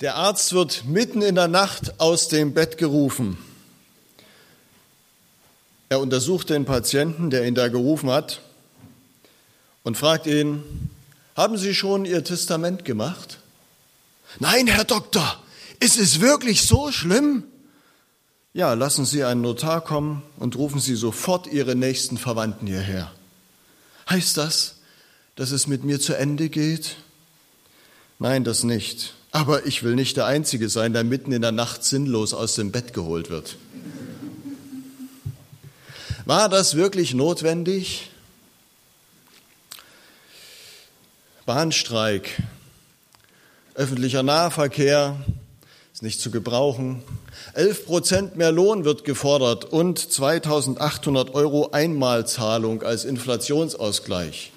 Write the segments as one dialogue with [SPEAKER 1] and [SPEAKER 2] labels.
[SPEAKER 1] Der Arzt wird mitten in der Nacht aus dem Bett gerufen. Er untersucht den Patienten, der ihn da gerufen hat, und fragt ihn, haben Sie schon Ihr Testament gemacht? Nein, Herr Doktor, ist es wirklich so schlimm? Ja, lassen Sie einen Notar kommen und rufen Sie sofort Ihre nächsten Verwandten hierher. Heißt das, dass es mit mir zu Ende geht? Nein, das nicht. Aber ich will nicht der Einzige sein, der mitten in der Nacht sinnlos aus dem Bett geholt wird. War das wirklich notwendig? Bahnstreik, öffentlicher Nahverkehr ist nicht zu gebrauchen. 11 Prozent mehr Lohn wird gefordert und 2800 Euro Einmalzahlung als Inflationsausgleich.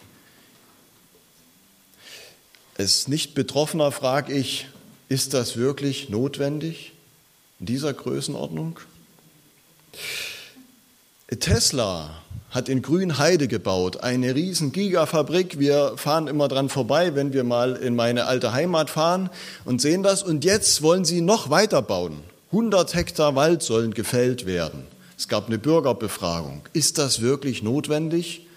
[SPEAKER 1] Als Nicht-Betroffener frage ich, ist das wirklich notwendig in dieser Größenordnung? Tesla hat in Grünheide gebaut, eine riesen Gigafabrik. Wir fahren immer dran vorbei, wenn wir mal in meine alte Heimat fahren und sehen das. Und jetzt wollen sie noch weiter bauen. 100 Hektar Wald sollen gefällt werden. Es gab eine Bürgerbefragung. Ist das wirklich notwendig?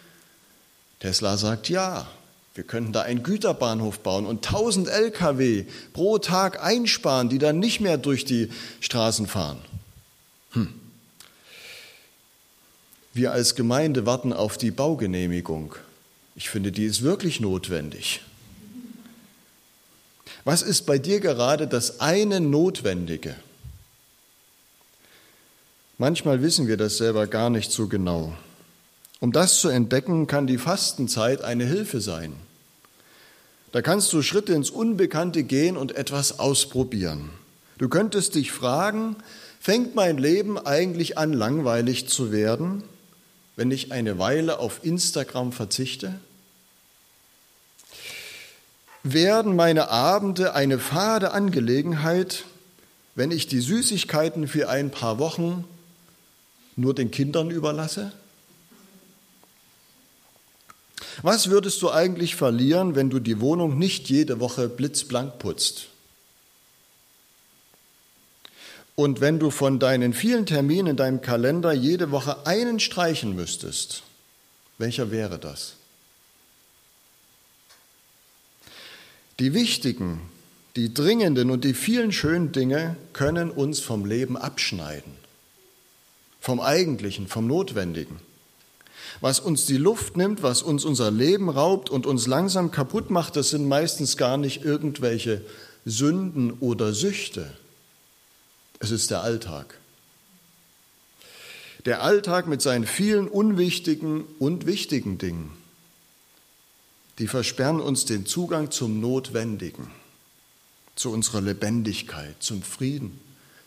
[SPEAKER 1] Tesla sagt ja. Wir könnten da einen Güterbahnhof bauen und 1000 Lkw pro Tag einsparen, die dann nicht mehr durch die Straßen fahren. Hm. Wir als Gemeinde warten auf die Baugenehmigung. Ich finde, die ist wirklich notwendig. Was ist bei dir gerade das eine Notwendige? Manchmal wissen wir das selber gar nicht so genau. Um das zu entdecken, kann die Fastenzeit eine Hilfe sein. Da kannst du Schritte ins Unbekannte gehen und etwas ausprobieren. Du könntest dich fragen, fängt mein Leben eigentlich an langweilig zu werden, wenn ich eine Weile auf Instagram verzichte? Werden meine Abende eine fade Angelegenheit, wenn ich die Süßigkeiten für ein paar Wochen nur den Kindern überlasse? Was würdest du eigentlich verlieren, wenn du die Wohnung nicht jede Woche blitzblank putzt? Und wenn du von deinen vielen Terminen in deinem Kalender jede Woche einen streichen müsstest, welcher wäre das? Die wichtigen, die dringenden und die vielen schönen Dinge können uns vom Leben abschneiden, vom Eigentlichen, vom Notwendigen was uns die Luft nimmt, was uns unser Leben raubt und uns langsam kaputt macht, das sind meistens gar nicht irgendwelche Sünden oder Süchte. Es ist der Alltag. Der Alltag mit seinen vielen unwichtigen und wichtigen Dingen, die versperren uns den Zugang zum Notwendigen, zu unserer Lebendigkeit, zum Frieden,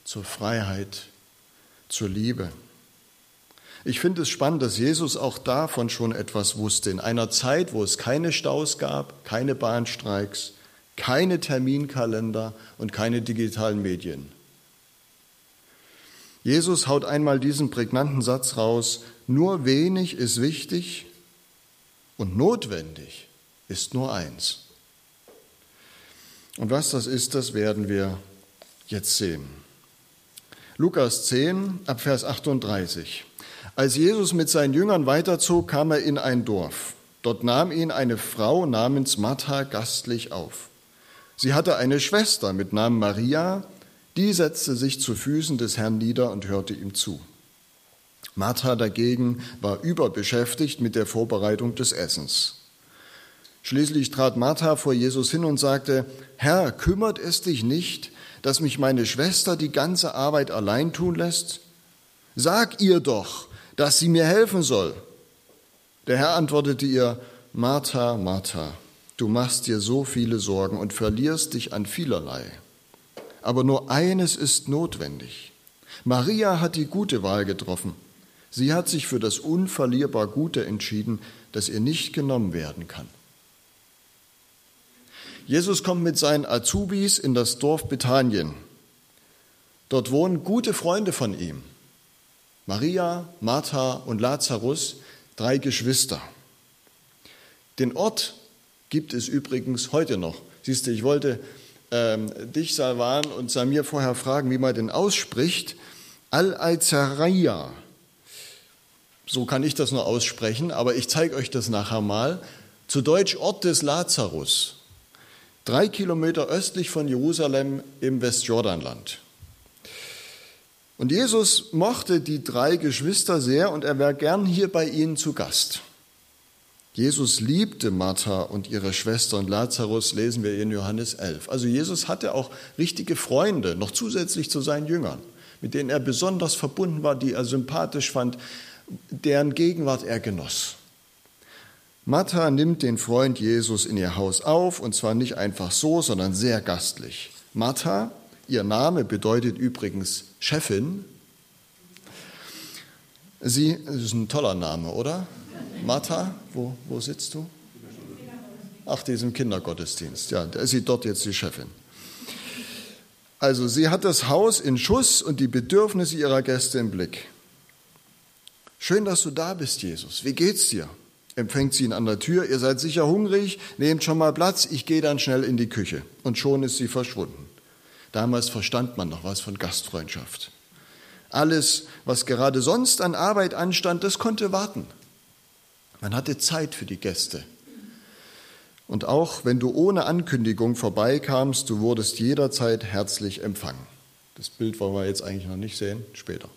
[SPEAKER 1] zur Freiheit, zur Liebe. Ich finde es spannend, dass Jesus auch davon schon etwas wusste. In einer Zeit, wo es keine Staus gab, keine Bahnstreiks, keine Terminkalender und keine digitalen Medien. Jesus haut einmal diesen prägnanten Satz raus, nur wenig ist wichtig und notwendig ist nur eins. Und was das ist, das werden wir jetzt sehen. Lukas 10 ab Vers 38. Als Jesus mit seinen Jüngern weiterzog, kam er in ein Dorf. Dort nahm ihn eine Frau namens Martha gastlich auf. Sie hatte eine Schwester mit Namen Maria, die setzte sich zu Füßen des Herrn nieder und hörte ihm zu. Martha dagegen war überbeschäftigt mit der Vorbereitung des Essens. Schließlich trat Martha vor Jesus hin und sagte, Herr, kümmert es dich nicht, dass mich meine Schwester die ganze Arbeit allein tun lässt? Sag ihr doch, dass sie mir helfen soll. Der Herr antwortete ihr, Martha, Martha, du machst dir so viele Sorgen und verlierst dich an vielerlei. Aber nur eines ist notwendig. Maria hat die gute Wahl getroffen. Sie hat sich für das unverlierbar Gute entschieden, das ihr nicht genommen werden kann. Jesus kommt mit seinen Azubis in das Dorf Bethanien. Dort wohnen gute Freunde von ihm. Maria, Martha und Lazarus, drei Geschwister. Den Ort gibt es übrigens heute noch. Siehst du, ich wollte ähm, dich, Salvan und Samir vorher fragen, wie man den ausspricht. Al-Aizaraya. So kann ich das nur aussprechen, aber ich zeige euch das nachher mal. Zu Deutsch Ort des Lazarus. Drei Kilometer östlich von Jerusalem im Westjordanland. Und Jesus mochte die drei Geschwister sehr und er wäre gern hier bei ihnen zu Gast. Jesus liebte Martha und ihre Schwester und Lazarus, lesen wir in Johannes 11. Also Jesus hatte auch richtige Freunde, noch zusätzlich zu seinen Jüngern, mit denen er besonders verbunden war, die er sympathisch fand, deren Gegenwart er genoss. Martha nimmt den Freund Jesus in ihr Haus auf, und zwar nicht einfach so, sondern sehr gastlich. Martha, ihr Name bedeutet übrigens Chefin. Sie, das ist ein toller Name, oder? Martha, wo, wo sitzt du? Ach, die ist im Kindergottesdienst. Ja, da ist sie dort jetzt die Chefin. Also, sie hat das Haus in Schuss und die Bedürfnisse ihrer Gäste im Blick. Schön, dass du da bist, Jesus. Wie geht's dir? Empfängt sie ihn an der Tür. Ihr seid sicher hungrig. Nehmt schon mal Platz. Ich gehe dann schnell in die Küche. Und schon ist sie verschwunden. Damals verstand man noch was von Gastfreundschaft. Alles, was gerade sonst an Arbeit anstand, das konnte warten. Man hatte Zeit für die Gäste. Und auch wenn du ohne Ankündigung vorbeikamst, du wurdest jederzeit herzlich empfangen. Das Bild wollen wir jetzt eigentlich noch nicht sehen, später.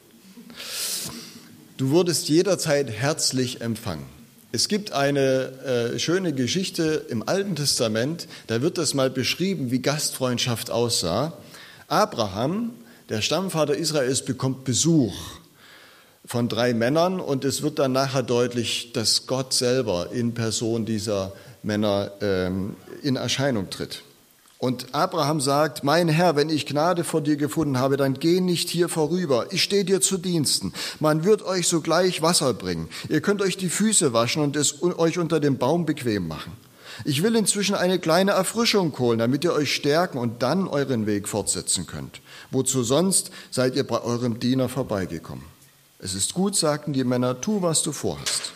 [SPEAKER 1] Du wurdest jederzeit herzlich empfangen. Es gibt eine äh, schöne Geschichte im Alten Testament, da wird das mal beschrieben, wie Gastfreundschaft aussah. Abraham, der Stammvater Israels, bekommt Besuch von drei Männern und es wird dann nachher deutlich, dass Gott selber in Person dieser Männer ähm, in Erscheinung tritt. Und Abraham sagt, mein Herr, wenn ich Gnade vor dir gefunden habe, dann geh nicht hier vorüber. Ich stehe dir zu Diensten. Man wird euch sogleich Wasser bringen. Ihr könnt euch die Füße waschen und es euch unter dem Baum bequem machen. Ich will inzwischen eine kleine Erfrischung holen, damit ihr euch stärken und dann euren Weg fortsetzen könnt. Wozu sonst seid ihr bei eurem Diener vorbeigekommen? Es ist gut, sagten die Männer, tu, was du vorhast.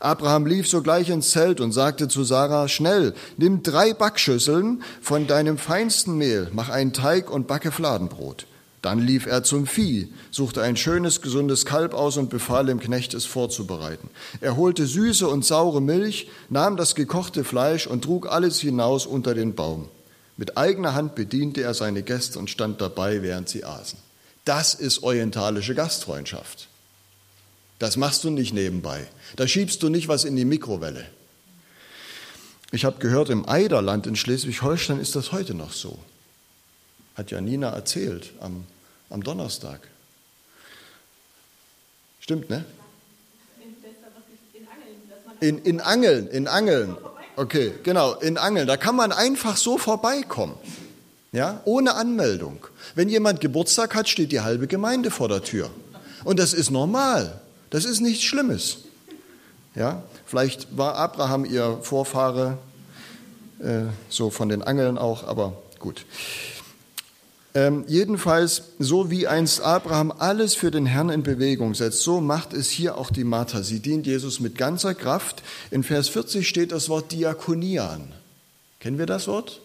[SPEAKER 1] Abraham lief sogleich ins Zelt und sagte zu Sarah, schnell, nimm drei Backschüsseln von deinem feinsten Mehl, mach einen Teig und backe Fladenbrot. Dann lief er zum Vieh, suchte ein schönes, gesundes Kalb aus und befahl dem Knecht, es vorzubereiten. Er holte süße und saure Milch, nahm das gekochte Fleisch und trug alles hinaus unter den Baum. Mit eigener Hand bediente er seine Gäste und stand dabei, während sie aßen. Das ist orientalische Gastfreundschaft. Das machst du nicht nebenbei. Da schiebst du nicht was in die Mikrowelle. Ich habe gehört, im Eiderland in Schleswig-Holstein ist das heute noch so. Hat ja Nina erzählt am, am Donnerstag. Stimmt, ne? In, in Angeln, in Angeln. Okay, genau, in Angeln. Da kann man einfach so vorbeikommen. Ja, ohne Anmeldung. Wenn jemand Geburtstag hat, steht die halbe Gemeinde vor der Tür. Und das ist normal. Das ist nichts Schlimmes. Ja, vielleicht war Abraham ihr Vorfahre, äh, so von den Angeln auch, aber gut. Ähm, jedenfalls, so wie einst Abraham alles für den Herrn in Bewegung setzt, so macht es hier auch die Martha. Sie dient Jesus mit ganzer Kraft. In Vers 40 steht das Wort Diakonian. Kennen wir das Wort?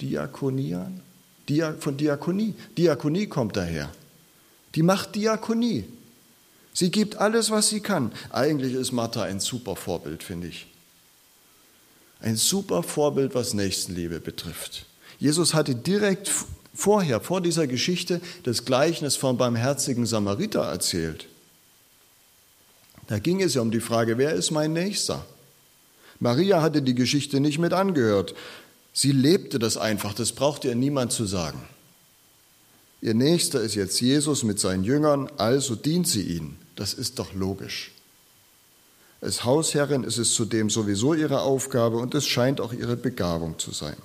[SPEAKER 1] Diakonian? Dia, von Diakonie. Diakonie kommt daher. Die macht Diakonie. Sie gibt alles, was sie kann. Eigentlich ist Martha ein super Vorbild, finde ich. Ein super Vorbild, was Nächstenliebe betrifft. Jesus hatte direkt vorher, vor dieser Geschichte, das Gleichnis vom barmherzigen Samariter erzählt. Da ging es ja um die Frage, wer ist mein Nächster? Maria hatte die Geschichte nicht mit angehört. Sie lebte das einfach, das brauchte ihr niemand zu sagen. Ihr Nächster ist jetzt Jesus mit seinen Jüngern, also dient sie ihnen. Das ist doch logisch. Als Hausherrin ist es zudem sowieso ihre Aufgabe und es scheint auch ihre Begabung zu sein.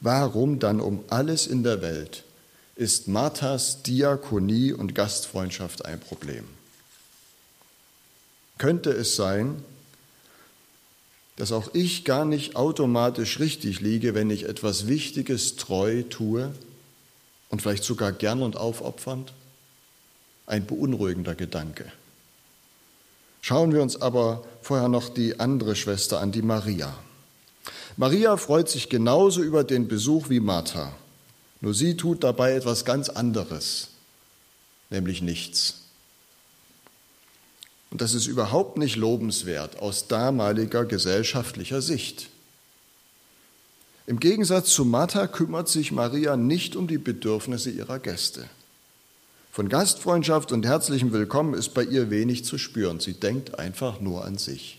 [SPEAKER 1] Warum dann um alles in der Welt ist Marthas Diakonie und Gastfreundschaft ein Problem? Könnte es sein, dass auch ich gar nicht automatisch richtig liege, wenn ich etwas Wichtiges treu tue und vielleicht sogar gern und aufopfernd? ein beunruhigender Gedanke. Schauen wir uns aber vorher noch die andere Schwester an, die Maria. Maria freut sich genauso über den Besuch wie Martha. Nur sie tut dabei etwas ganz anderes, nämlich nichts. Und das ist überhaupt nicht lobenswert aus damaliger gesellschaftlicher Sicht. Im Gegensatz zu Martha kümmert sich Maria nicht um die Bedürfnisse ihrer Gäste. Von Gastfreundschaft und herzlichem Willkommen ist bei ihr wenig zu spüren. Sie denkt einfach nur an sich.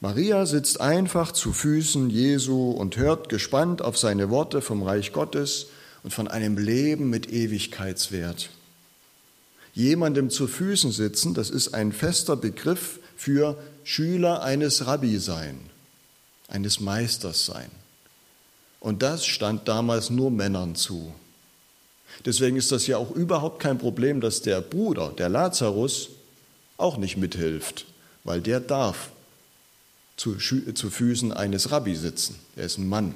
[SPEAKER 1] Maria sitzt einfach zu Füßen Jesu und hört gespannt auf seine Worte vom Reich Gottes und von einem Leben mit Ewigkeitswert. Jemandem zu Füßen sitzen, das ist ein fester Begriff für Schüler eines Rabbi sein eines Meisters sein. Und das stand damals nur Männern zu. Deswegen ist das ja auch überhaupt kein Problem, dass der Bruder, der Lazarus, auch nicht mithilft, weil der darf zu, zu Füßen eines Rabbi sitzen. Er ist ein Mann.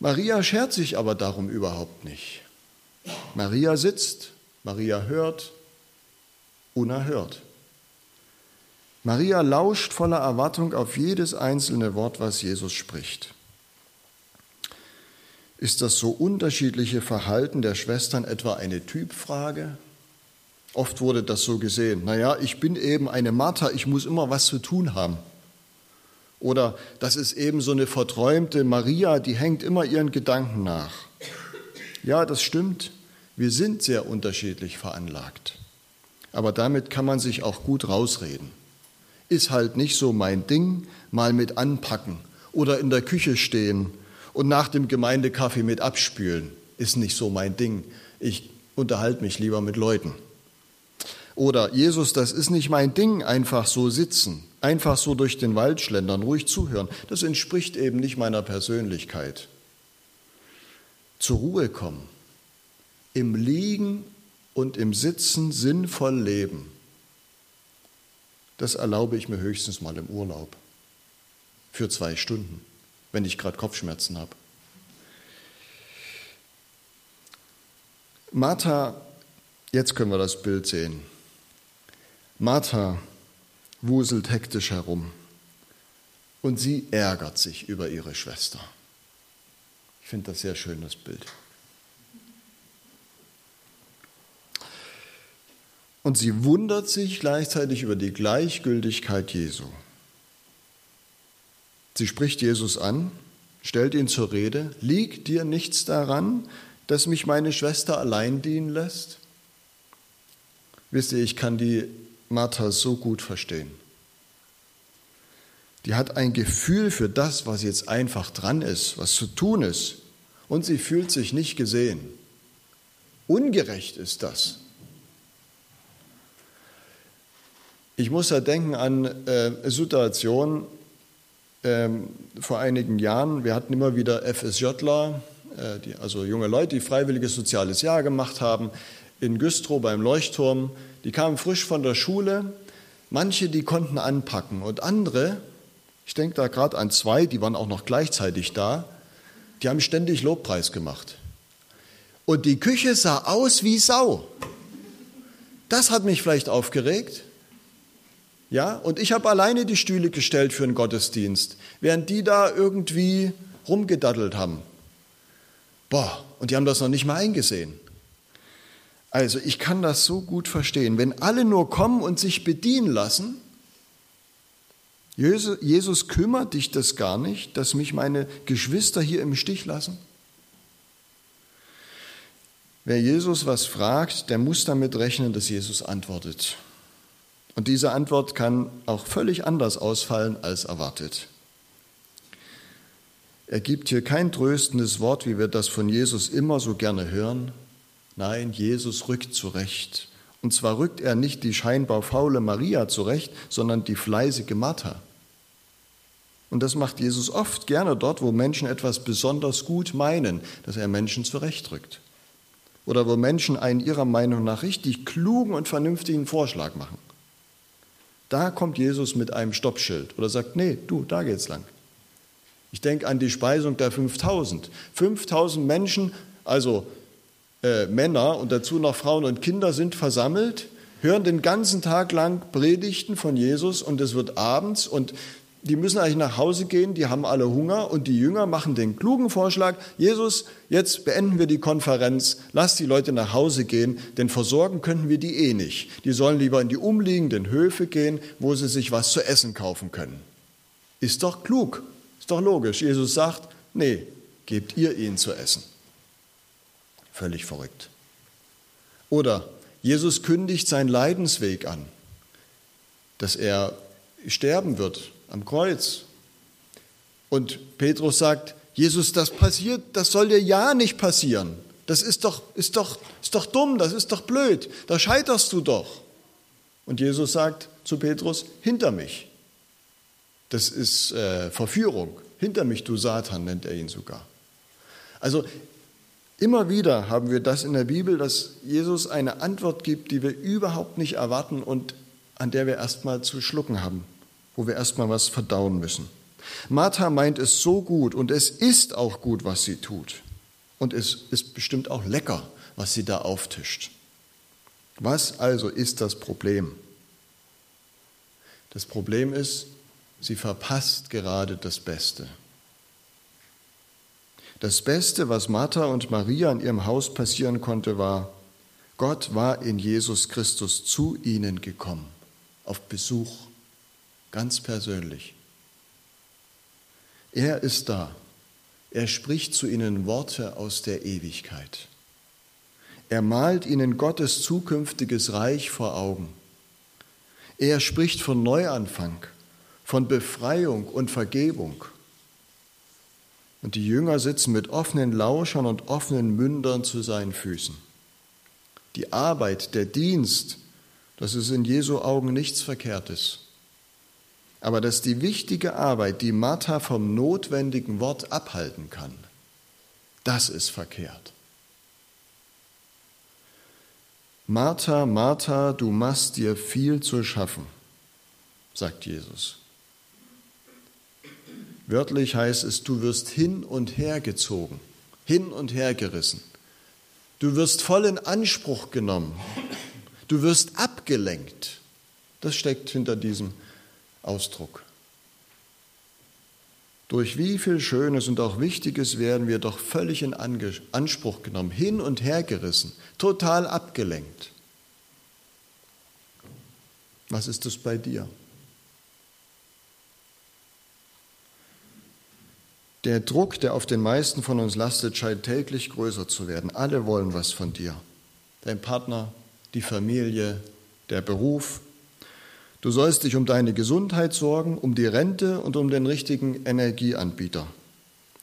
[SPEAKER 1] Maria schert sich aber darum überhaupt nicht. Maria sitzt, Maria hört, unerhört. Maria lauscht voller Erwartung auf jedes einzelne Wort, was Jesus spricht. Ist das so unterschiedliche Verhalten der Schwestern etwa eine Typfrage? Oft wurde das so gesehen. Naja, ich bin eben eine Martha, ich muss immer was zu tun haben. Oder das ist eben so eine verträumte Maria, die hängt immer ihren Gedanken nach. Ja, das stimmt. Wir sind sehr unterschiedlich veranlagt. Aber damit kann man sich auch gut rausreden ist halt nicht so mein Ding, mal mit anpacken oder in der Küche stehen und nach dem Gemeindekaffee mit abspülen, ist nicht so mein Ding. Ich unterhalte mich lieber mit Leuten. Oder Jesus, das ist nicht mein Ding, einfach so sitzen, einfach so durch den Wald schlendern, ruhig zuhören. Das entspricht eben nicht meiner Persönlichkeit. Zur Ruhe kommen, im Liegen und im Sitzen sinnvoll leben das erlaube ich mir höchstens mal im Urlaub. Für zwei Stunden, wenn ich gerade Kopfschmerzen habe. Martha, jetzt können wir das Bild sehen. Martha wuselt hektisch herum und sie ärgert sich über ihre Schwester. Ich finde das sehr schön, das Bild. Und sie wundert sich gleichzeitig über die Gleichgültigkeit Jesu. Sie spricht Jesus an, stellt ihn zur Rede, liegt dir nichts daran, dass mich meine Schwester allein dienen lässt? Wisst ihr, ich kann die Martha so gut verstehen. Die hat ein Gefühl für das, was jetzt einfach dran ist, was zu tun ist. Und sie fühlt sich nicht gesehen. Ungerecht ist das. Ich muss da denken an äh, Situationen äh, vor einigen Jahren. Wir hatten immer wieder FSJler, äh, die, also junge Leute, die freiwilliges soziales Jahr gemacht haben, in Güstrow beim Leuchtturm. Die kamen frisch von der Schule. Manche, die konnten anpacken und andere, ich denke da gerade an zwei, die waren auch noch gleichzeitig da, die haben ständig Lobpreis gemacht. Und die Küche sah aus wie Sau. Das hat mich vielleicht aufgeregt. Ja, und ich habe alleine die Stühle gestellt für den Gottesdienst, während die da irgendwie rumgedaddelt haben. Boah, und die haben das noch nicht mal eingesehen. Also ich kann das so gut verstehen. Wenn alle nur kommen und sich bedienen lassen, Jesus kümmert dich das gar nicht, dass mich meine Geschwister hier im Stich lassen? Wer Jesus was fragt, der muss damit rechnen, dass Jesus antwortet. Und diese Antwort kann auch völlig anders ausfallen als erwartet. Er gibt hier kein tröstendes Wort, wie wir das von Jesus immer so gerne hören. Nein, Jesus rückt zurecht. Und zwar rückt er nicht die scheinbar faule Maria zurecht, sondern die fleißige Martha. Und das macht Jesus oft gerne dort, wo Menschen etwas besonders gut meinen, dass er Menschen zurechtrückt. Oder wo Menschen einen ihrer Meinung nach richtig klugen und vernünftigen Vorschlag machen. Da kommt Jesus mit einem Stoppschild oder sagt, nee, du, da geht's lang. Ich denke an die Speisung der 5000. 5000 Menschen, also äh, Männer und dazu noch Frauen und Kinder sind versammelt, hören den ganzen Tag lang Predigten von Jesus und es wird abends und die müssen eigentlich nach Hause gehen, die haben alle Hunger und die Jünger machen den klugen Vorschlag, Jesus, jetzt beenden wir die Konferenz, lass die Leute nach Hause gehen, denn versorgen könnten wir die eh nicht. Die sollen lieber in die umliegenden Höfe gehen, wo sie sich was zu essen kaufen können. Ist doch klug, ist doch logisch. Jesus sagt, nee, gebt ihr ihnen zu essen. Völlig verrückt. Oder Jesus kündigt seinen Leidensweg an, dass er sterben wird am Kreuz. Und Petrus sagt, Jesus, das passiert, das soll dir ja nicht passieren. Das ist doch, ist doch, ist doch dumm, das ist doch blöd, da scheiterst du doch. Und Jesus sagt zu Petrus, hinter mich. Das ist äh, Verführung. Hinter mich, du Satan, nennt er ihn sogar. Also immer wieder haben wir das in der Bibel, dass Jesus eine Antwort gibt, die wir überhaupt nicht erwarten und an der wir erstmal zu schlucken haben wo wir erstmal was verdauen müssen. Martha meint es so gut und es ist auch gut, was sie tut. Und es ist bestimmt auch lecker, was sie da auftischt. Was also ist das Problem? Das Problem ist, sie verpasst gerade das Beste. Das Beste, was Martha und Maria in ihrem Haus passieren konnte, war, Gott war in Jesus Christus zu ihnen gekommen, auf Besuch ganz persönlich. Er ist da. Er spricht zu ihnen Worte aus der Ewigkeit. Er malt ihnen Gottes zukünftiges Reich vor Augen. Er spricht von Neuanfang, von Befreiung und Vergebung. Und die Jünger sitzen mit offenen Lauschern und offenen Mündern zu seinen Füßen. Die Arbeit, der Dienst, das ist in Jesu Augen nichts Verkehrtes aber dass die wichtige Arbeit, die Martha vom notwendigen Wort abhalten kann, das ist verkehrt. Martha, Martha, du machst dir viel zu schaffen, sagt Jesus. Wörtlich heißt es, du wirst hin und her gezogen, hin und her gerissen. Du wirst voll in Anspruch genommen. Du wirst abgelenkt. Das steckt hinter diesem Ausdruck. Durch wie viel Schönes und auch Wichtiges werden wir doch völlig in Anspruch genommen, hin und her gerissen, total abgelenkt. Was ist es bei dir? Der Druck, der auf den meisten von uns lastet, scheint täglich größer zu werden. Alle wollen was von dir. Dein Partner, die Familie, der Beruf, Du sollst dich um deine Gesundheit sorgen, um die Rente und um den richtigen Energieanbieter.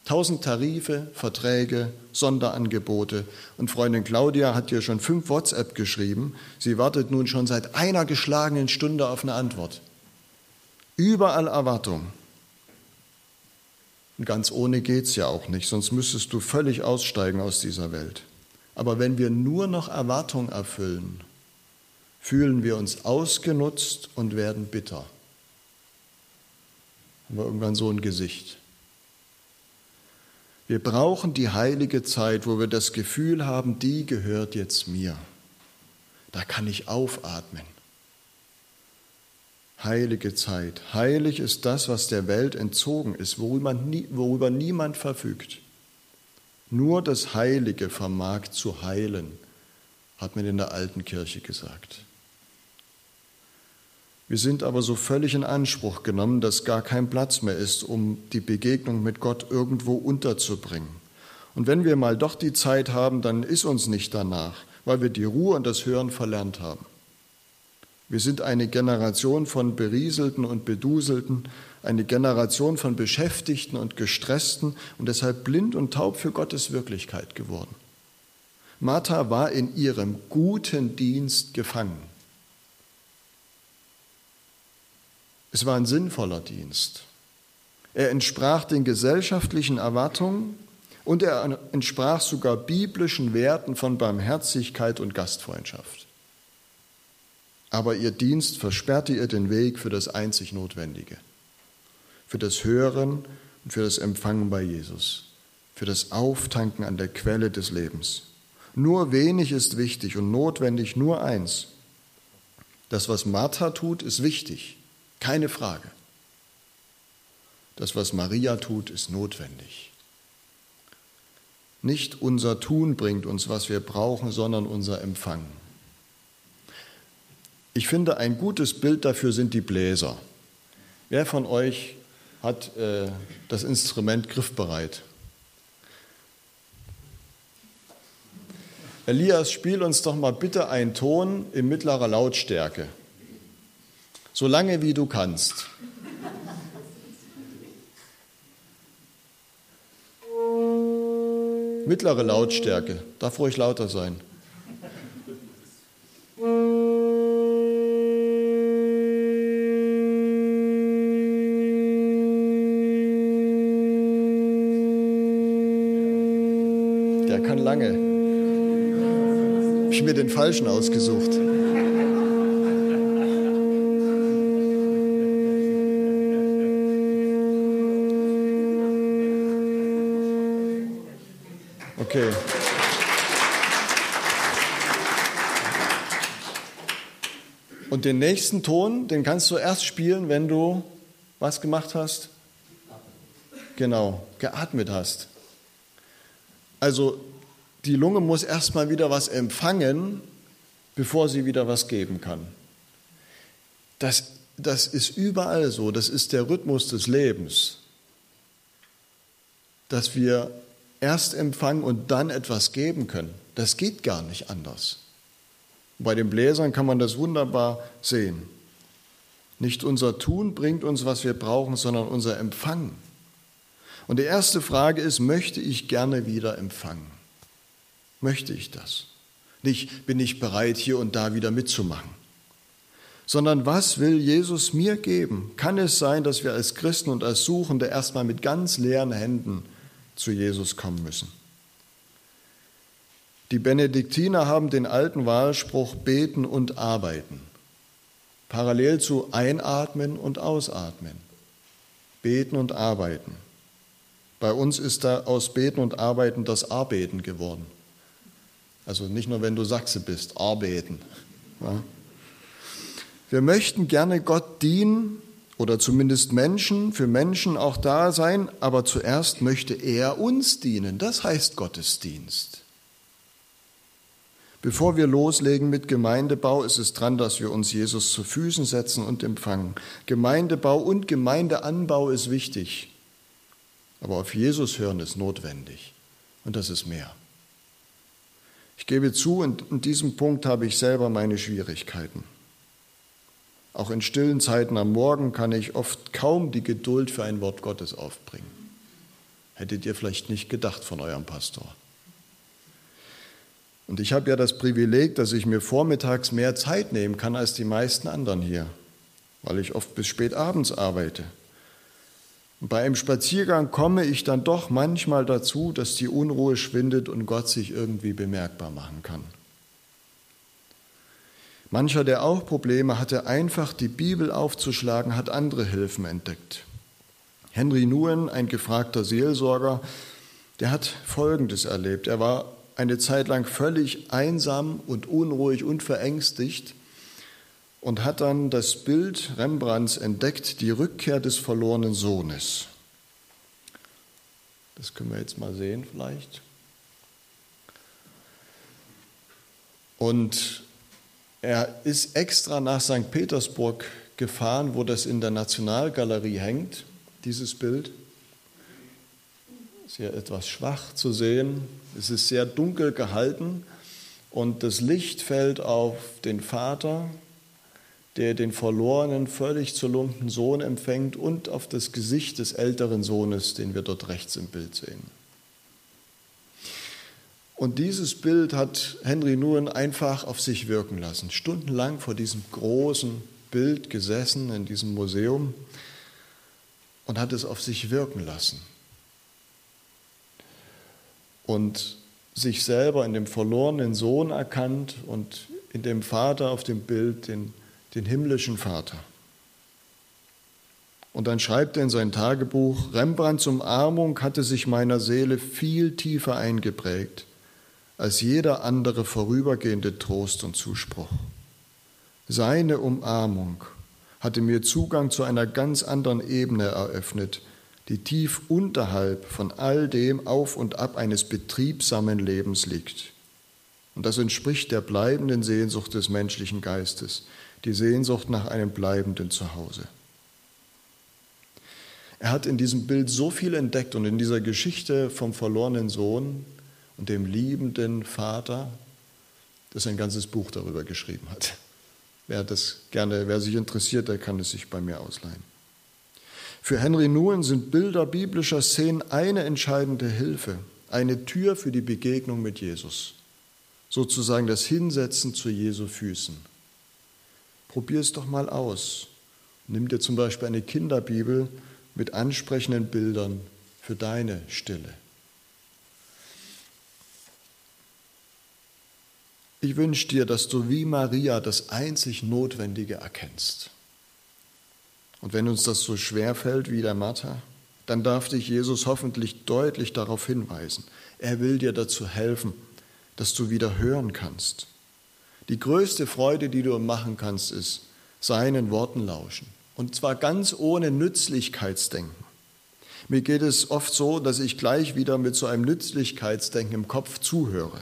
[SPEAKER 1] Tausend Tarife, Verträge, Sonderangebote. Und Freundin Claudia hat dir schon fünf WhatsApp geschrieben. Sie wartet nun schon seit einer geschlagenen Stunde auf eine Antwort. Überall Erwartung. Und ganz ohne geht's ja auch nicht, sonst müsstest du völlig aussteigen aus dieser Welt. Aber wenn wir nur noch Erwartung erfüllen, fühlen wir uns ausgenutzt und werden bitter. Haben wir irgendwann so ein Gesicht. Wir brauchen die heilige Zeit, wo wir das Gefühl haben, die gehört jetzt mir. Da kann ich aufatmen. Heilige Zeit. Heilig ist das, was der Welt entzogen ist, worüber, nie, worüber niemand verfügt. Nur das Heilige vermag zu heilen, hat man in der alten Kirche gesagt. Wir sind aber so völlig in Anspruch genommen, dass gar kein Platz mehr ist, um die Begegnung mit Gott irgendwo unterzubringen. Und wenn wir mal doch die Zeit haben, dann ist uns nicht danach, weil wir die Ruhe und das Hören verlernt haben. Wir sind eine Generation von Berieselten und Beduselten, eine Generation von Beschäftigten und Gestressten und deshalb blind und taub für Gottes Wirklichkeit geworden. Martha war in ihrem guten Dienst gefangen. Es war ein sinnvoller Dienst. Er entsprach den gesellschaftlichen Erwartungen und er entsprach sogar biblischen Werten von Barmherzigkeit und Gastfreundschaft. Aber ihr Dienst versperrte ihr den Weg für das einzig Notwendige, für das Hören und für das Empfangen bei Jesus, für das Auftanken an der Quelle des Lebens. Nur wenig ist wichtig und notwendig, nur eins. Das, was Martha tut, ist wichtig. Keine Frage. Das, was Maria tut, ist notwendig. Nicht unser Tun bringt uns, was wir brauchen, sondern unser Empfang. Ich finde, ein gutes Bild dafür sind die Bläser. Wer von euch hat äh, das Instrument griffbereit? Elias, spiel uns doch mal bitte einen Ton in mittlerer Lautstärke. So lange wie du kannst. Mittlere Lautstärke, darf ruhig lauter sein. Falschen ausgesucht. Okay. Und den nächsten Ton, den kannst du erst spielen, wenn du was gemacht hast? Genau, geatmet hast. Also die Lunge muss erstmal wieder was empfangen, bevor sie wieder was geben kann. Das, das ist überall so, das ist der Rhythmus des Lebens, dass wir erst empfangen und dann etwas geben können. Das geht gar nicht anders. Bei den Bläsern kann man das wunderbar sehen. Nicht unser Tun bringt uns, was wir brauchen, sondern unser Empfangen. Und die erste Frage ist, möchte ich gerne wieder empfangen? Möchte ich das? Nicht bin ich bereit, hier und da wieder mitzumachen, sondern was will Jesus mir geben? Kann es sein, dass wir als Christen und als Suchende erstmal mit ganz leeren Händen zu Jesus kommen müssen. Die Benediktiner haben den alten Wahlspruch beten und arbeiten, parallel zu einatmen und ausatmen. Beten und arbeiten. Bei uns ist da aus Beten und Arbeiten das Arbeiten geworden. Also nicht nur, wenn du Sachse bist, arbeiten. Ja. Wir möchten gerne Gott dienen oder zumindest Menschen, für Menschen auch da sein, aber zuerst möchte er uns dienen. Das heißt Gottesdienst. Bevor wir loslegen mit Gemeindebau, ist es dran, dass wir uns Jesus zu Füßen setzen und empfangen. Gemeindebau und Gemeindeanbau ist wichtig, aber auf Jesus hören ist notwendig und das ist mehr. Ich gebe zu, in diesem Punkt habe ich selber meine Schwierigkeiten. Auch in stillen Zeiten am Morgen kann ich oft kaum die Geduld für ein Wort Gottes aufbringen. Hättet ihr vielleicht nicht gedacht von eurem Pastor. Und ich habe ja das Privileg, dass ich mir vormittags mehr Zeit nehmen kann als die meisten anderen hier, weil ich oft bis spät abends arbeite. Und bei einem Spaziergang komme ich dann doch manchmal dazu, dass die Unruhe schwindet und Gott sich irgendwie bemerkbar machen kann. Mancher, der auch Probleme hatte, einfach die Bibel aufzuschlagen, hat andere Hilfen entdeckt. Henry Nguyen, ein gefragter Seelsorger, der hat Folgendes erlebt. Er war eine Zeit lang völlig einsam und unruhig und verängstigt und hat dann das Bild Rembrandts entdeckt, die Rückkehr des verlorenen Sohnes. Das können wir jetzt mal sehen vielleicht. Und er ist extra nach St. Petersburg gefahren, wo das in der Nationalgalerie hängt, dieses Bild. Ist hier etwas schwach zu sehen. Es ist sehr dunkel gehalten und das Licht fällt auf den Vater, der den verlorenen, völlig zerlumpten Sohn empfängt und auf das Gesicht des älteren Sohnes, den wir dort rechts im Bild sehen. Und dieses Bild hat Henry Nguyen einfach auf sich wirken lassen. Stundenlang vor diesem großen Bild gesessen in diesem Museum und hat es auf sich wirken lassen. Und sich selber in dem verlorenen Sohn erkannt und in dem Vater auf dem Bild den, den himmlischen Vater. Und dann schreibt er in sein Tagebuch, Rembrandts Umarmung hatte sich meiner Seele viel tiefer eingeprägt als jeder andere vorübergehende Trost und Zuspruch. Seine Umarmung hatte mir Zugang zu einer ganz anderen Ebene eröffnet die tief unterhalb von all dem Auf und Ab eines betriebsamen Lebens liegt. Und das entspricht der bleibenden Sehnsucht des menschlichen Geistes, die Sehnsucht nach einem bleibenden Zuhause. Er hat in diesem Bild so viel entdeckt und in dieser Geschichte vom verlorenen Sohn und dem liebenden Vater, dass er ein ganzes Buch darüber geschrieben hat. Wer das gerne, wer sich interessiert, der kann es sich bei mir ausleihen. Für Henry Nguyen sind Bilder biblischer Szenen eine entscheidende Hilfe, eine Tür für die Begegnung mit Jesus, sozusagen das Hinsetzen zu Jesu Füßen. Probier es doch mal aus. Nimm dir zum Beispiel eine Kinderbibel mit ansprechenden Bildern für deine Stille. Ich wünsche dir, dass du wie Maria das einzig Notwendige erkennst. Und wenn uns das so schwer fällt wie der Martha, dann darf dich Jesus hoffentlich deutlich darauf hinweisen. Er will dir dazu helfen, dass du wieder hören kannst. Die größte Freude, die du machen kannst, ist seinen Worten lauschen. Und zwar ganz ohne Nützlichkeitsdenken. Mir geht es oft so, dass ich gleich wieder mit so einem Nützlichkeitsdenken im Kopf zuhöre.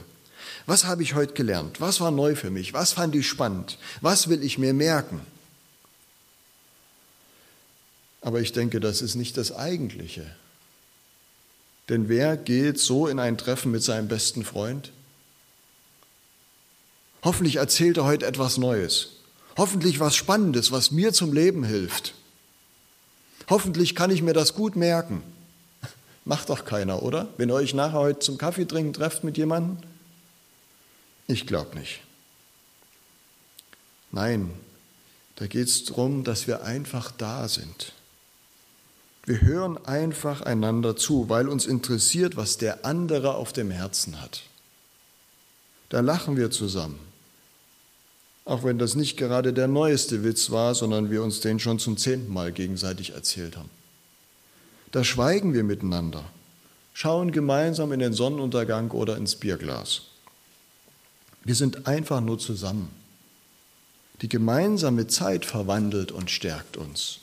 [SPEAKER 1] Was habe ich heute gelernt? Was war neu für mich? Was fand ich spannend? Was will ich mir merken? Aber ich denke, das ist nicht das Eigentliche. Denn wer geht so in ein Treffen mit seinem besten Freund? Hoffentlich erzählt er heute etwas Neues. Hoffentlich was Spannendes, was mir zum Leben hilft. Hoffentlich kann ich mir das gut merken. Macht doch keiner, oder? Wenn ihr euch nachher heute zum Kaffee trinken trefft mit jemandem? Ich glaube nicht. Nein, da geht es darum, dass wir einfach da sind. Wir hören einfach einander zu, weil uns interessiert, was der andere auf dem Herzen hat. Da lachen wir zusammen. Auch wenn das nicht gerade der neueste Witz war, sondern wir uns den schon zum zehnten Mal gegenseitig erzählt haben. Da schweigen wir miteinander, schauen gemeinsam in den Sonnenuntergang oder ins Bierglas. Wir sind einfach nur zusammen. Die gemeinsame Zeit verwandelt und stärkt uns.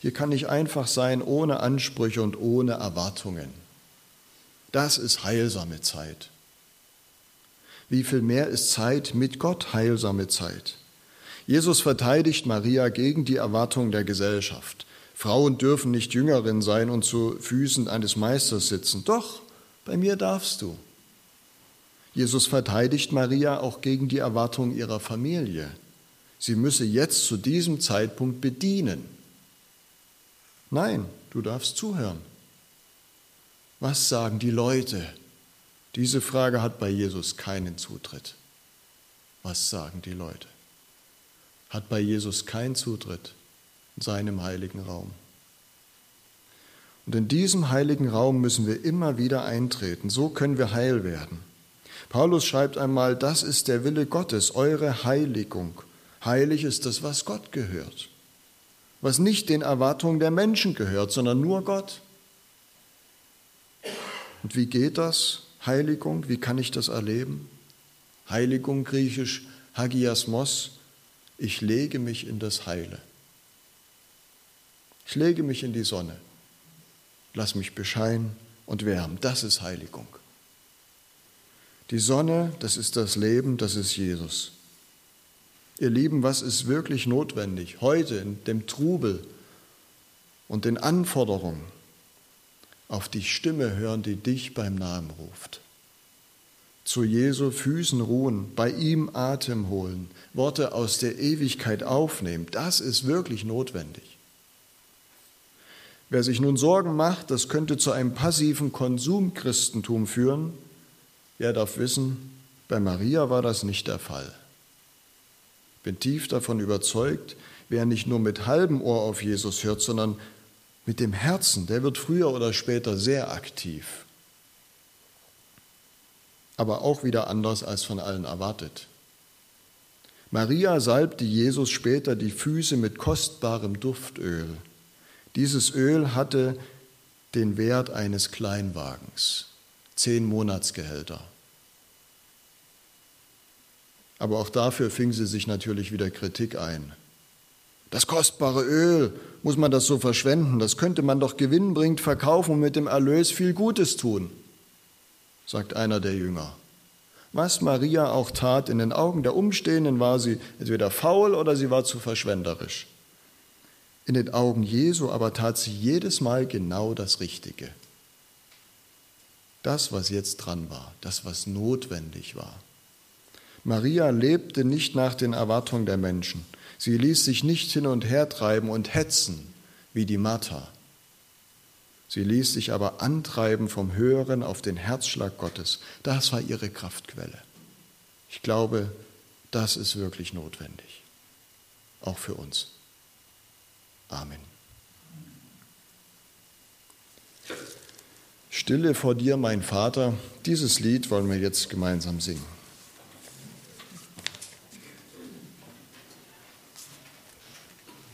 [SPEAKER 1] Hier kann ich einfach sein ohne Ansprüche und ohne Erwartungen. Das ist heilsame Zeit. Wie viel mehr ist Zeit mit Gott heilsame Zeit? Jesus verteidigt Maria gegen die Erwartungen der Gesellschaft. Frauen dürfen nicht Jüngerin sein und zu Füßen eines Meisters sitzen. Doch, bei mir darfst du. Jesus verteidigt Maria auch gegen die Erwartungen ihrer Familie. Sie müsse jetzt zu diesem Zeitpunkt bedienen. Nein, du darfst zuhören. Was sagen die Leute? Diese Frage hat bei Jesus keinen Zutritt. Was sagen die Leute? Hat bei Jesus keinen Zutritt in seinem heiligen Raum. Und in diesem heiligen Raum müssen wir immer wieder eintreten. So können wir heil werden. Paulus schreibt einmal, das ist der Wille Gottes, eure Heiligung. Heilig ist das, was Gott gehört, was nicht den Erwartungen der Menschen gehört, sondern nur Gott. Und wie geht das? Heiligung, wie kann ich das erleben? Heiligung, griechisch Hagiasmos, ich lege mich in das Heile. Ich lege mich in die Sonne, lass mich bescheinen und wärmen. Das ist Heiligung. Die Sonne, das ist das Leben, das ist Jesus. Ihr Lieben, was ist wirklich notwendig heute in dem Trubel und den Anforderungen? Auf die Stimme hören, die dich beim Namen ruft. Zu Jesu Füßen ruhen, bei ihm Atem holen, Worte aus der Ewigkeit aufnehmen, das ist wirklich notwendig. Wer sich nun Sorgen macht, das könnte zu einem passiven Konsumchristentum führen, er darf wissen, bei Maria war das nicht der Fall. Ich bin tief davon überzeugt, wer nicht nur mit halbem Ohr auf Jesus hört, sondern mit dem Herzen, der wird früher oder später sehr aktiv. Aber auch wieder anders als von allen erwartet. Maria salbte Jesus später die Füße mit kostbarem Duftöl. Dieses Öl hatte den Wert eines Kleinwagens zehn Monatsgehälter. Aber auch dafür fing sie sich natürlich wieder Kritik ein. Das kostbare Öl, muss man das so verschwenden? Das könnte man doch gewinnbringend verkaufen und mit dem Erlös viel Gutes tun, sagt einer der Jünger. Was Maria auch tat, in den Augen der Umstehenden war sie entweder faul oder sie war zu verschwenderisch. In den Augen Jesu aber tat sie jedes Mal genau das Richtige. Das, was jetzt dran war, das, was notwendig war. Maria lebte nicht nach den Erwartungen der Menschen. Sie ließ sich nicht hin und her treiben und hetzen wie die Martha. Sie ließ sich aber antreiben vom Höheren auf den Herzschlag Gottes. Das war ihre Kraftquelle. Ich glaube, das ist wirklich notwendig, auch für uns. Amen. Stille vor dir, mein Vater, dieses Lied wollen wir jetzt gemeinsam singen.